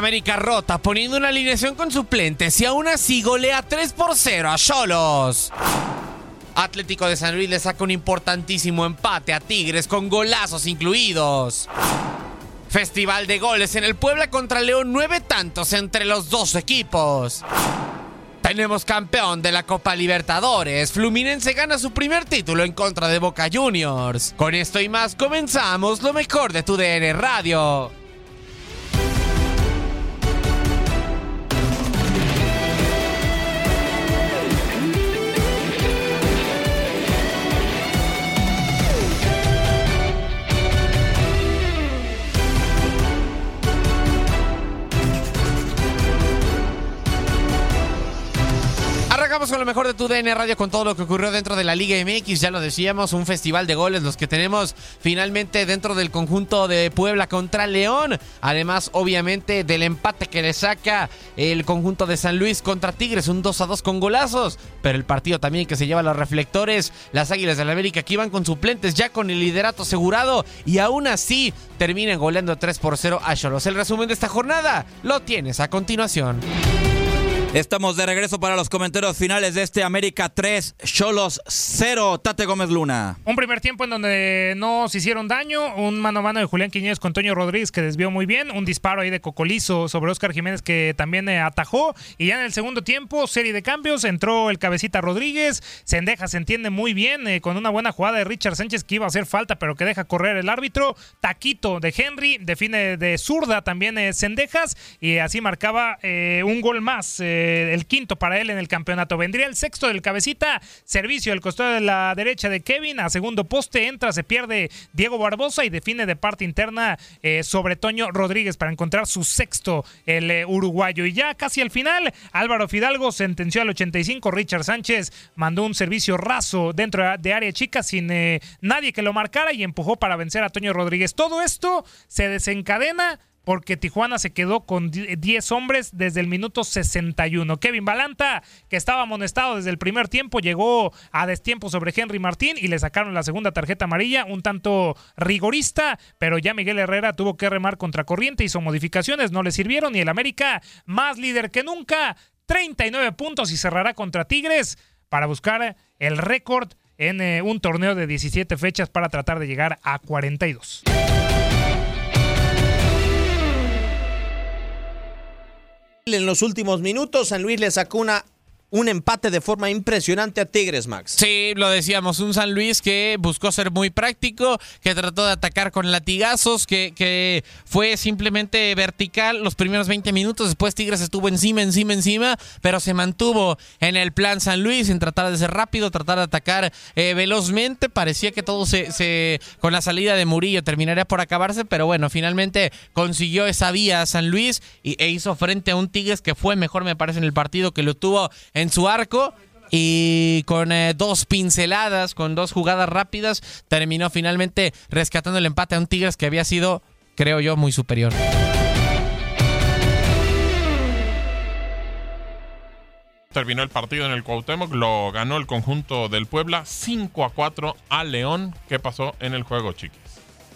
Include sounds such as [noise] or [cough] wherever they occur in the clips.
América rota, poniendo una alineación con suplentes y aún así golea 3 por 0 a Cholos. Atlético de San Luis le saca un importantísimo empate a Tigres con golazos incluidos. Festival de goles en el Puebla contra León, nueve tantos entre los dos equipos. Tenemos campeón de la Copa Libertadores. Fluminense gana su primer título en contra de Boca Juniors. Con esto y más comenzamos lo mejor de tu DN Radio. Con lo mejor de tu DN Radio con todo lo que ocurrió dentro de la Liga MX. Ya lo decíamos, un festival de goles los que tenemos finalmente dentro del conjunto de Puebla contra León. Además, obviamente, del empate que le saca el conjunto de San Luis contra Tigres, un 2 a 2 con golazos. Pero el partido también que se lleva los reflectores, las Águilas de la América que iban con suplentes ya con el liderato asegurado y aún así terminan goleando 3 por 0 a Cholos. El resumen de esta jornada lo tienes a continuación. Estamos de regreso para los comentarios finales de este América 3, Cholos 0, Tate Gómez Luna. Un primer tiempo en donde no se hicieron daño, un mano a mano de Julián Quiñones con Toño Rodríguez que desvió muy bien, un disparo ahí de Cocolizo sobre Oscar Jiménez que también eh, atajó. Y ya en el segundo tiempo, serie de cambios, entró el cabecita Rodríguez, Sendeja se entiende muy bien eh, con una buena jugada de Richard Sánchez que iba a hacer falta pero que deja correr el árbitro, Taquito de Henry, define de zurda también eh, Sendejas. Y así marcaba un gol más. Eh, el quinto para él en el campeonato. Vendría el sexto del cabecita, servicio al costado de la derecha de Kevin, a segundo poste entra, se pierde Diego Barbosa y define de parte interna eh, sobre Toño Rodríguez para encontrar su sexto, el eh, uruguayo. Y ya casi al final, Álvaro Fidalgo sentenció al 85, Richard Sánchez mandó un servicio raso dentro de área chica sin nadie que lo marcara y empujó para vencer a Toño Rodríguez. Todo esto se desencadena porque Tijuana se quedó con 10 hombres desde el minuto 61. Kevin Balanta, que estaba amonestado desde el primer tiempo, llegó a destiempo sobre Henry Martín y le sacaron la segunda tarjeta amarilla, un tanto rigorista, pero ya Miguel Herrera tuvo que remar contra corriente, hizo modificaciones, no le sirvieron y el América, más líder que nunca, 39 puntos y cerrará contra Tigres para buscar el récord en eh, un torneo de 17 fechas para tratar de llegar a 42. En los últimos minutos, San Luis le sacó una un empate de forma impresionante a Tigres, Max. Sí, lo decíamos, un San Luis que buscó ser muy práctico, que trató de atacar con latigazos, que, que fue simplemente vertical los primeros 20 minutos, después Tigres estuvo encima, encima, encima, pero se mantuvo en el plan San Luis, en tratar de ser rápido, tratar de atacar eh, velozmente, parecía que todo se, se, con la salida de Murillo terminaría por acabarse, pero bueno, finalmente consiguió esa vía San Luis y, e hizo frente a un Tigres que fue mejor, me parece, en el partido, que lo tuvo su arco y con eh, dos pinceladas, con dos jugadas rápidas, terminó finalmente rescatando el empate a un Tigres que había sido, creo yo, muy superior. Terminó el partido en el Cuauhtémoc, lo ganó el conjunto del Puebla 5 a 4 a León. ¿Qué pasó en el juego, chiquis?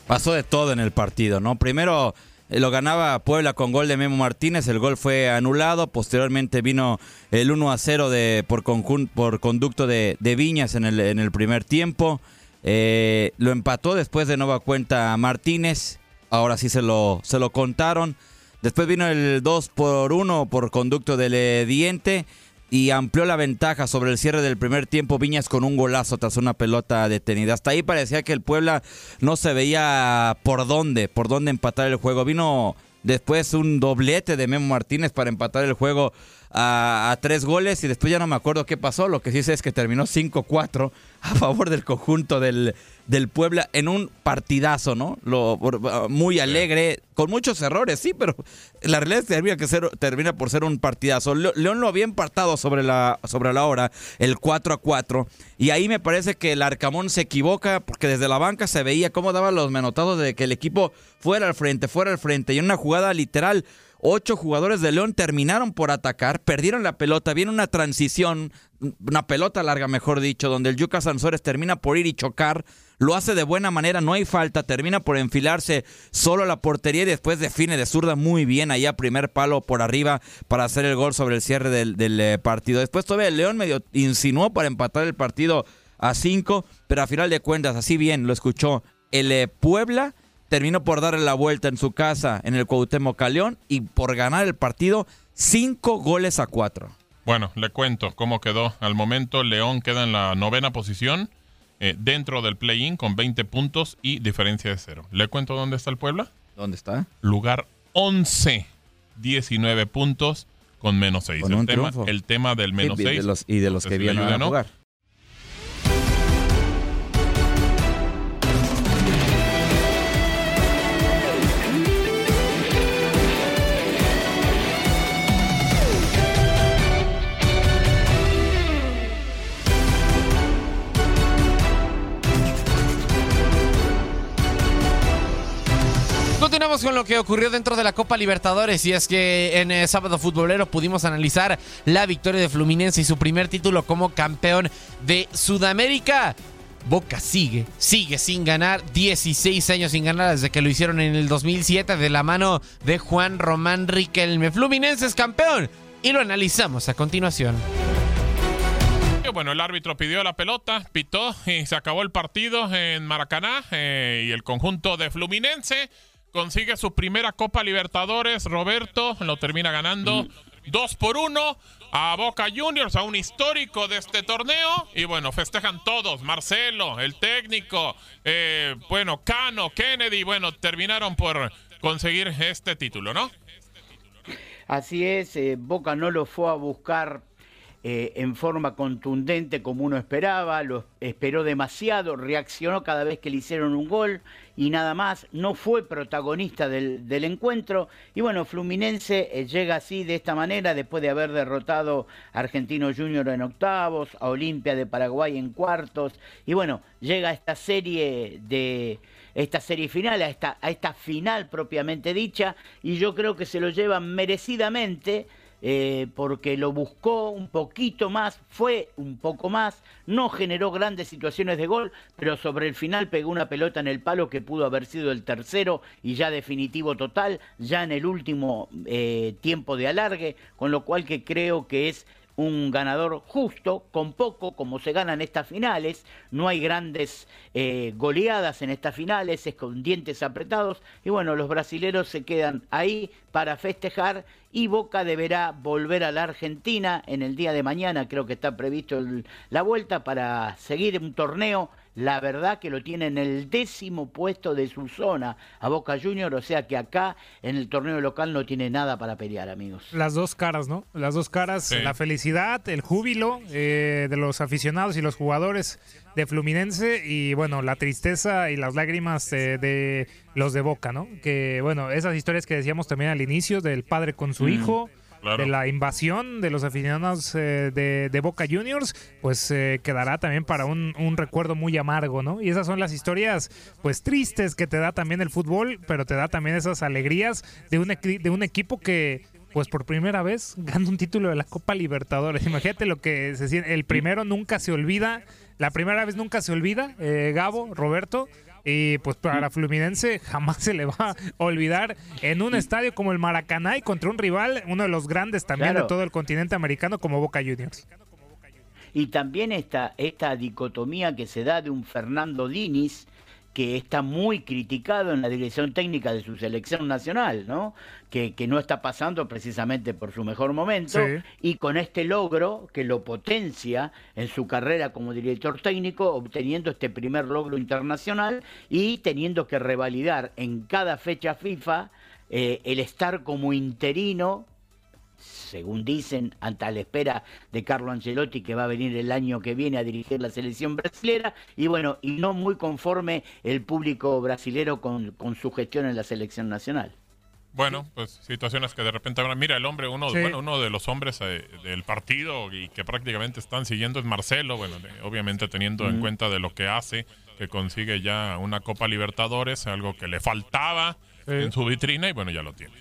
Pasó de todo en el partido, ¿no? Primero lo ganaba Puebla con gol de Memo Martínez, el gol fue anulado, posteriormente vino el 1 a 0 de, por, por conducto de, de Viñas en el, en el, primer tiempo. Eh, lo empató después de nueva cuenta Martínez, ahora sí se lo, se lo contaron. Después vino el 2 por 1 por conducto del Diente y amplió la ventaja sobre el cierre del primer tiempo Viñas con un golazo tras una pelota detenida. Hasta ahí parecía que el Puebla no se veía por dónde, por dónde empatar el juego. Vino después un doblete de Memo Martínez para empatar el juego a, a, tres goles y después ya no me acuerdo qué pasó. Lo que sí sé es que terminó 5-4 a favor del conjunto del, del Puebla en un partidazo, ¿no? Lo, muy alegre, con muchos errores, sí, pero la realidad es que termina, que ser, termina por ser un partidazo. León lo había empatado sobre la, sobre la hora, el 4 a 4, y ahí me parece que el Arcamón se equivoca porque desde la banca se veía cómo daban los menotados de que el equipo fuera al frente, fuera al frente, y en una jugada literal Ocho jugadores de León terminaron por atacar, perdieron la pelota, viene una transición, una pelota larga, mejor dicho, donde el Yuca Sansores termina por ir y chocar, lo hace de buena manera, no hay falta, termina por enfilarse solo a la portería y después define de zurda muy bien allá, primer palo por arriba para hacer el gol sobre el cierre del, eh, partido. Después todavía el León medio insinuó para empatar el partido a cinco, pero a final de cuentas, así bien lo escuchó, el eh, Puebla terminó por darle la vuelta en su casa en el Cuauhtémoc Caleón y por ganar el partido cinco goles a cuatro. Bueno, le cuento cómo quedó. Al momento León queda en la novena posición eh, dentro del play-in con 20 puntos y diferencia de cero. ¿Le cuento dónde está el Puebla? ¿Dónde está? Lugar 11, 19 puntos con menos 6. El tema, el, tema, del menos 6. Y de los, y de los que vienen a jugar. Con lo que ocurrió dentro de la Copa Libertadores y es que en el sábado futbolero pudimos analizar la victoria de Fluminense y su primer título como campeón de Sudamérica. Boca sigue, sigue sin ganar, 16 años sin ganar desde que lo hicieron en el 2007 de la mano de Juan Román Riquelme. Fluminense es campeón y lo analizamos a continuación. Bueno, el árbitro pidió la pelota, pitó y se acabó el partido en Maracaná eh, y el conjunto de Fluminense consigue su primera Copa Libertadores. Roberto lo termina ganando 2 por 1 a Boca Juniors, a un histórico de este torneo. Y bueno, festejan todos. Marcelo, el técnico, eh, bueno, Cano, Kennedy, bueno, terminaron por conseguir este título, ¿no? Así es, eh, Boca no lo fue a buscar eh, en forma contundente como uno esperaba, lo esperó demasiado, reaccionó cada vez que le hicieron un gol y nada más, no fue protagonista del, del encuentro. Y bueno, Fluminense eh, llega así de esta manera después de haber derrotado a Argentino Junior en octavos, a Olimpia de Paraguay en cuartos y bueno, llega a esta serie de esta serie final, a esta, a esta final propiamente dicha y yo creo que se lo llevan merecidamente eh, porque lo buscó un poquito más, fue un poco más, no generó grandes situaciones de gol, pero sobre el final pegó una pelota en el palo que pudo haber sido el tercero y ya definitivo total, ya en el último eh, tiempo de alargue, con lo cual que creo que es un ganador justo, con poco, como se ganan estas finales. No hay grandes eh, goleadas en estas finales, es con dientes apretados. Y bueno, los brasileros se quedan ahí para festejar y Boca deberá volver a la Argentina en el día de mañana, creo que está previsto el- la vuelta para seguir un torneo. La verdad que lo tiene en el décimo puesto de su zona a Boca Junior, o sea que acá en el torneo local no tiene nada para pelear, amigos. Las dos caras, ¿no? Las dos caras, Sí. la felicidad, el júbilo eh, de los aficionados y los jugadores de Fluminense y bueno, la tristeza y las lágrimas eh, de los de Boca, ¿no? Que bueno, esas historias que decíamos también al inicio del padre con su Mm, hijo. claro. De la invasión de los aficionados eh, de, de Boca Juniors, pues eh, quedará también para un, un recuerdo muy amargo, ¿no? Y esas son las historias, pues tristes que te da también el fútbol, pero te da también esas alegrías de un, de un equipo que, pues por primera vez gana un título de la Copa Libertadores. [laughs] Imagínate lo que se siente. El primero nunca se olvida, la primera vez nunca se olvida, eh, Gabo, Roberto. Y pues para Fluminense jamás se le va a olvidar en un estadio como el Maracaná y contra un rival, uno de los grandes también Claro. de todo el continente americano como Boca Juniors. Y también esta, esta dicotomía que se da de un Fernando Diniz que está muy criticado en la dirección técnica de su selección nacional, ¿no? Que, que no está pasando precisamente por su mejor momento Sí. y con este logro que lo potencia en su carrera como director técnico, obteniendo este primer logro internacional y teniendo que revalidar en cada fecha FIFA eh, el estar como interino según dicen, ante la espera de Carlo Ancelotti, que va a venir el año que viene a dirigir la selección brasilera, y bueno, y no muy conforme el público brasilero con, con su gestión en la selección nacional. Bueno, pues situaciones que de repente ahora mira el hombre uno Sí. bueno uno de los hombres eh, del partido y que prácticamente están siguiendo es Marcelo bueno de- obviamente teniendo en cuenta de lo que hace que consigue ya una Copa Libertadores algo que le faltaba en su vitrina y bueno ya lo tiene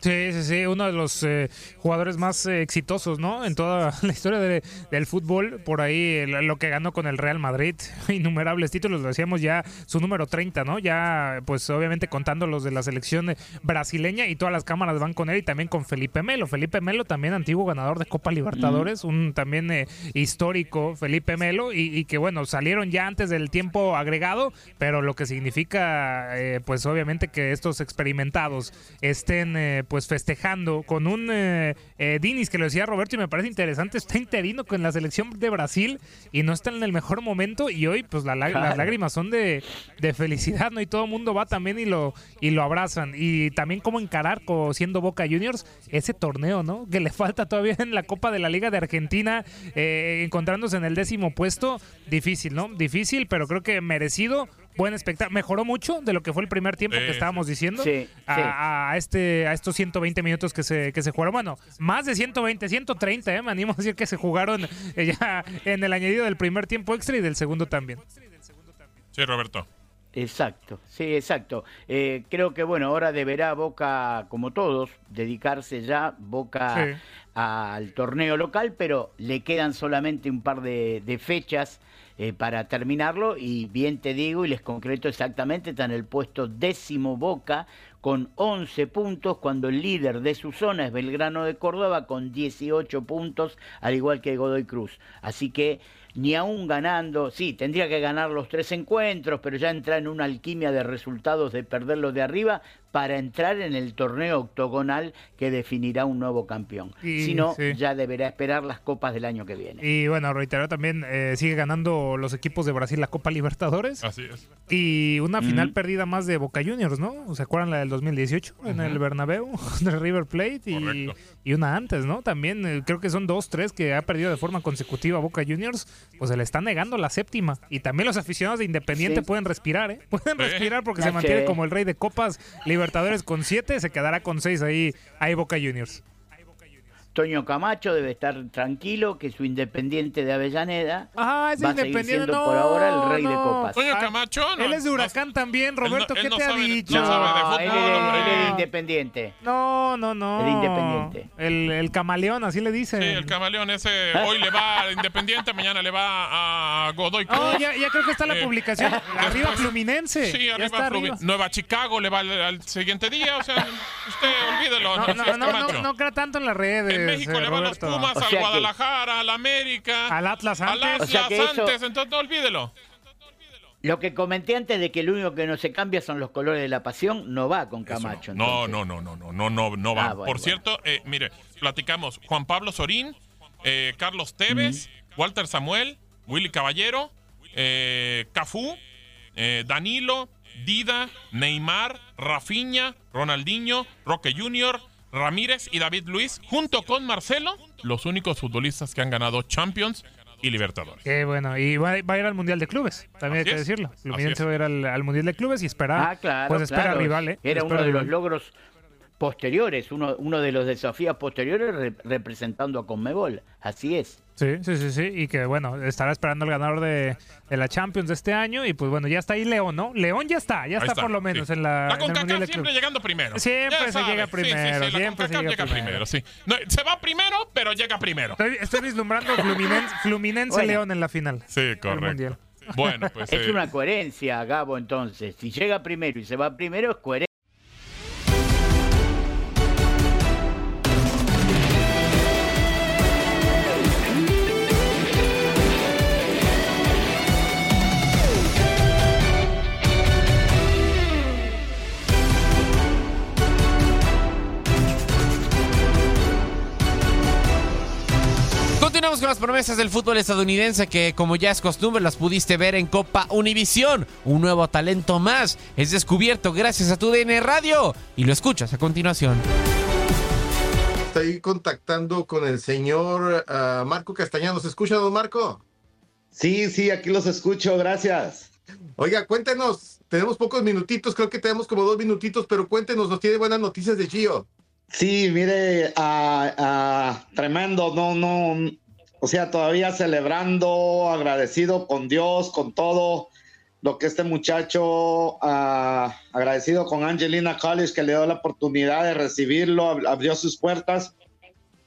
Sí, sí, sí, uno de los eh, jugadores más eh, exitosos, ¿no? En toda [laughs] la historia de- del fútbol, por ahí lo que ganó con el Real Madrid, [laughs] innumerables títulos, lo decíamos ya, su número 30, ¿no? Ya, pues obviamente contando los de la selección eh, brasileña y todas las cámaras van con él y también con Felipe Melo. Felipe Melo también antiguo ganador de Copa Libertadores, un también eh, histórico Felipe Melo y, y que bueno, salieron ya antes del tiempo agregado, pero lo que significa, eh, pues obviamente que estos experimentados estén eh, pues festejando con un eh, eh, Dinis que lo decía Roberto y me parece interesante, está interino con la selección de Brasil y no está en el mejor momento y hoy pues la las lágrimas son de, de felicidad, ¿no? Y todo el mundo va también y lo, y lo abrazan. Y también cómo encarar siendo Boca Juniors ese torneo, ¿no? Que le falta todavía en la Copa de la Liga de Argentina, eh, encontrándose en el décimo puesto, difícil, ¿no? Difícil, pero creo que merecido. Buen espectáculo. Mejoró mucho de lo que fue el primer tiempo que estábamos diciendo Sí, a, a este, a estos 120 minutos que se, que se jugaron. Bueno, más de 120, 130, ¿eh? me animo a decir que se jugaron eh, ya en el añadido del primer tiempo extra y del segundo también. sí Roberto Exacto, sí, exacto. Eh, creo que bueno, ahora deberá Boca, como todos, dedicarse ya Boca Sí. al torneo local, pero le quedan solamente un par de, de fechas eh, para terminarlo y bien te digo y les concreto exactamente, está en el puesto décimo Boca con 11 puntos, cuando el líder de su zona es Belgrano de Córdoba con 18 puntos, al igual que Godoy Cruz. Así que ni aún ganando, sí, tendría que ganar los tres encuentros, pero ya entra en una alquimia de resultados de perderlos de arriba para entrar en el torneo octogonal que definirá un nuevo campeón. Y- si no, sí. ya deberá esperar las copas del año que viene. Y bueno, reiterar también, eh, sigue ganando los equipos de Brasil la Copa Libertadores. así es Y una final perdida más de Boca Juniors, ¿no? ¿Se acuerdan la del 2018 en el Bernabéu [laughs] de River Plate? Y, una antes, ¿no? También eh, creo que son dos, tres que ha perdido de forma consecutiva Boca Juniors. Pues se le está negando la séptima. Y también los aficionados de Independiente Sí. pueden respirar, ¿eh? [laughs] Pueden respirar porque Ya se mantiene como el rey de copas Libertadores con siete, se quedará con seis ahí, ahí Boca Juniors. Toño Camacho debe estar tranquilo que su Independiente de Avellaneda Ah, es va a seguir Independiente, siendo no, por ahora el rey de no. copas. Toño Ah, Camacho no, Él es de no- Huracán también, Roberto, él ¿qué no te ha sabe de- dicho? no sabe de No, fútbol, él es, él es Independiente. No, no, no. El Independiente. El, el camaleón, así le dicen. sí el camaleón ese hoy le va a Independiente mañana le va a Godoy Cruz Oh, ya, ya creo que está la Eh, publicación. Arriba después- Fluminense. Sí, arriba, está Flumi- arriba. Nueva Chicago le va al, al siguiente día, o sea, usted olvídelo. No, no, no, no, no crea tanto en las redes. México le va a los Roberto. Pumas, O al sea Guadalajara, al América, Al Atlas al antes. Atlas O sea que eso- antes, entonces no olvídelo. Lo que comenté antes de que lo único que no se cambia son los colores de la pasión, no va con Camacho. No, no, no, no, no, no, no, no va. Ah, bueno, Por cierto, eh, mire, platicamos Juan Pablo Sorín, eh, Carlos Tevez, Walter Samuel, Willy Caballero, eh, Cafú, eh, Danilo, Dida, Neymar, Rafinha, Ronaldinho, Roque Jr., Ramírez y David Luis, junto con Marcelo, los únicos futbolistas que han ganado Champions y Libertadores. Qué bueno, y va, va a ir al Mundial de Clubes, también Así hay que es, decirlo. Fluminense va a ir al, al Mundial de Clubes y espera, Ah, claro. pues espera claro. rival, ¿eh? Era Espera uno de los logros posteriores, uno, uno de los desafíos posteriores re- representando a Conmebol. Así es. Sí, sí, sí, sí, y que bueno, estará esperando el ganador de, de la Champions de este año y pues bueno, ya está ahí León, ¿no? León ya está, ya está, por lo menos sí. en la, La CONCACAF siempre llegando primero. Siempre Ya se sabe. llega Sí, sí, sí, primero, la siempre se llega llega primero. primero, sí. No, se va primero, pero llega primero. Estoy, estoy vislumbrando Fluminense, Fluminense Bueno. León en la final. Sí, correcto. Mundial. Bueno, pues Es eh, una coherencia, Gabo, entonces. Si llega primero y se va primero, es coherente. Promesas del fútbol estadounidense que, como ya es costumbre, las pudiste ver en Copa Univisión. Un nuevo talento más es descubierto gracias a tu DN Radio y lo escuchas a continuación. Estoy contactando con el señor ah, Marco Castañanos. ¿Se escucha, don Marco? Sí, sí, aquí los escucho, gracias. Oiga, cuéntenos. Tenemos pocos minutitos, creo que tenemos como dos minutitos, pero cuéntenos, nos tiene buenas noticias de Gio. Sí, mire, ah, ah, tremendo, no, no, o sea, todavía celebrando, agradecido con Dios, con todo lo que este muchacho, ah, agradecido con Angelina College que le dio la oportunidad de recibirlo, ab- abrió sus puertas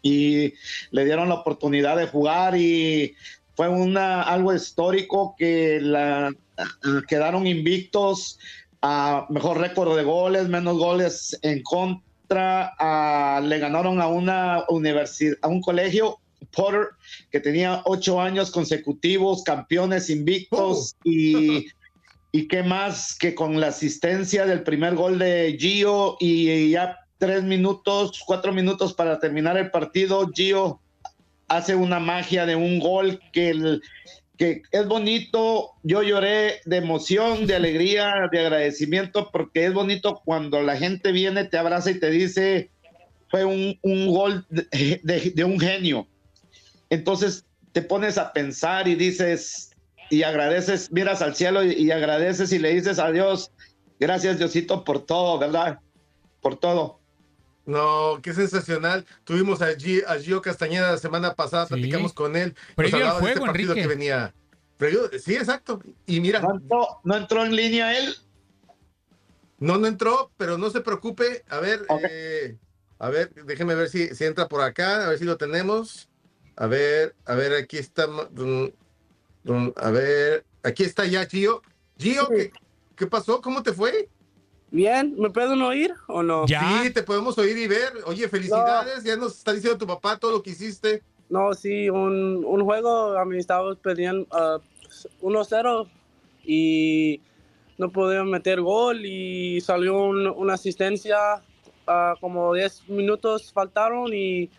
y le dieron la oportunidad de jugar y fue una, algo histórico que la, ah, quedaron invictos a mejor récord de goles, menos goles en contra. ah, le ganaron a una universidad, a un colegio, Potter, que tenía ocho años consecutivos, campeones invictos y, [laughs] y qué más que con la asistencia del primer gol de Gio y ya tres minutos, cuatro minutos para terminar el partido, Gio hace una magia de un gol que el, que es bonito. Yo lloré de emoción, de alegría, de agradecimiento, porque es bonito cuando la gente viene, te abraza y te dice, fue un, un gol de, de- de un genio. Entonces te pones a pensar y dices, y agradeces, miras al cielo y, y agradeces y le dices a Dios, gracias Diosito por todo, ¿verdad? Por todo. No, qué sensacional. Tuvimos a, Gi- a Gio Castañeda la semana pasada, platicamos con él. Nos Previo al de este juego, partido Enrique. que venía. Previo- sí, exacto. Y mira. ¿No entró, no entró en línea él? No, no entró, pero no se preocupe. A ver, eh, a ver, déjeme ver si, si entra por acá, a ver si lo tenemos. A ver, a ver, aquí está. A ver, aquí está ya Gio. Gio, ¿qué, qué pasó? ¿Cómo te fue? Bien, ¿me pueden oír o no? Sí, te podemos oír y ver. Oye, felicidades. Ya nos está diciendo tu papá todo lo que hiciste. No, sí, un, un juego a mí estábamos perdiendo ah, 1-0 y no podían meter gol y salió un- una asistencia, ah, como 10 minutos faltaron y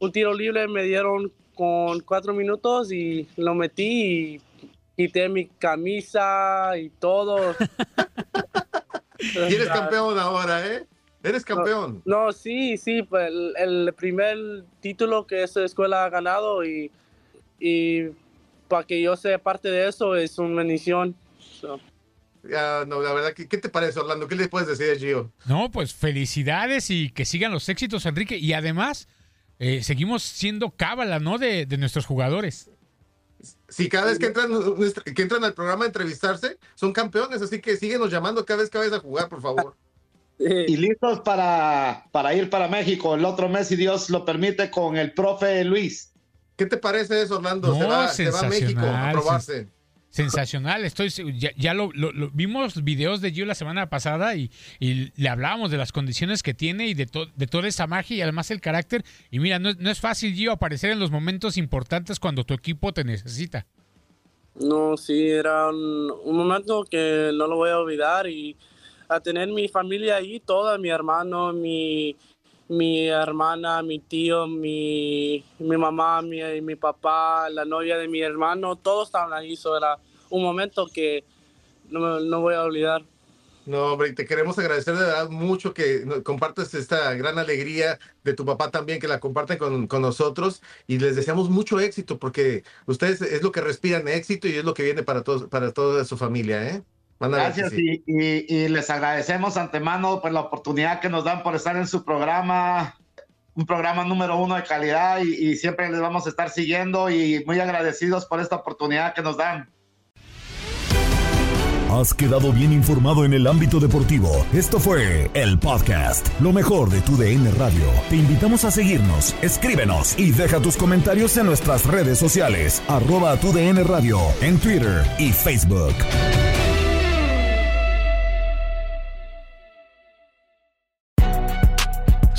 un tiro libre me dieron con 4 minutos y lo metí y quité mi camisa y todo. [laughs] Y eres campeón ahora, ¿eh? Eres campeón. No, sí, sí, pues el, el primer título que esa escuela ha ganado y, y para que yo sea parte de eso es una bendición. So, Ya, no, la verdad, ¿qué, qué te parece, Orlando? ¿Qué le puedes decir a Gio? No, pues felicidades y que sigan los éxitos, Enrique. Y además, eh, seguimos siendo cábala, ¿no? De, de nuestros jugadores. Si cada vez que entran, que entran al programa a entrevistarse, son campeones, así que síguenos llamando cada vez que vayas a jugar, por favor. Y listos para, para ir para México el otro mes, si Dios lo permite, con el profe Luis. ¿Qué te parece eso, Orlando? se, va, se va a México a probarse. Sensacional. Estoy ya, lo, lo- vimos videos de Gio la semana pasada y, y le hablábamos de las condiciones que tiene y de, to- de toda esa magia y además el carácter. Y mira, no, es- no es fácil Gio aparecer en los momentos importantes cuando tu equipo te necesita. No, sí, era un, un momento que no lo voy a olvidar y a tener mi familia ahí, toda, mi hermano, mi, mi hermana, mi tío, mi, mi mamá, mi, mi papá, la novia de mi hermano, todos estaban ahí, eso era un momento que no, no voy a olvidar. No, hombre, te queremos agradecer de verdad mucho que nos compartas esta gran alegría de tu papá también, que la comparten con, con nosotros y les deseamos mucho éxito porque ustedes es lo que respiran éxito y es lo que viene para todos, para toda su familia, ¿eh? Gracias sí. y, y- y les agradecemos antemano por la oportunidad que nos dan por estar en su programa, un programa número uno de calidad y, y siempre les vamos a estar siguiendo y muy agradecidos por esta oportunidad que nos dan. Has quedado bien informado en el ámbito deportivo. Esto fue el podcast, lo mejor de tu DN Radio. Te invitamos a seguirnos, escríbenos y deja tus comentarios en nuestras redes sociales, arroba tu DN Radio, en Twitter y Facebook.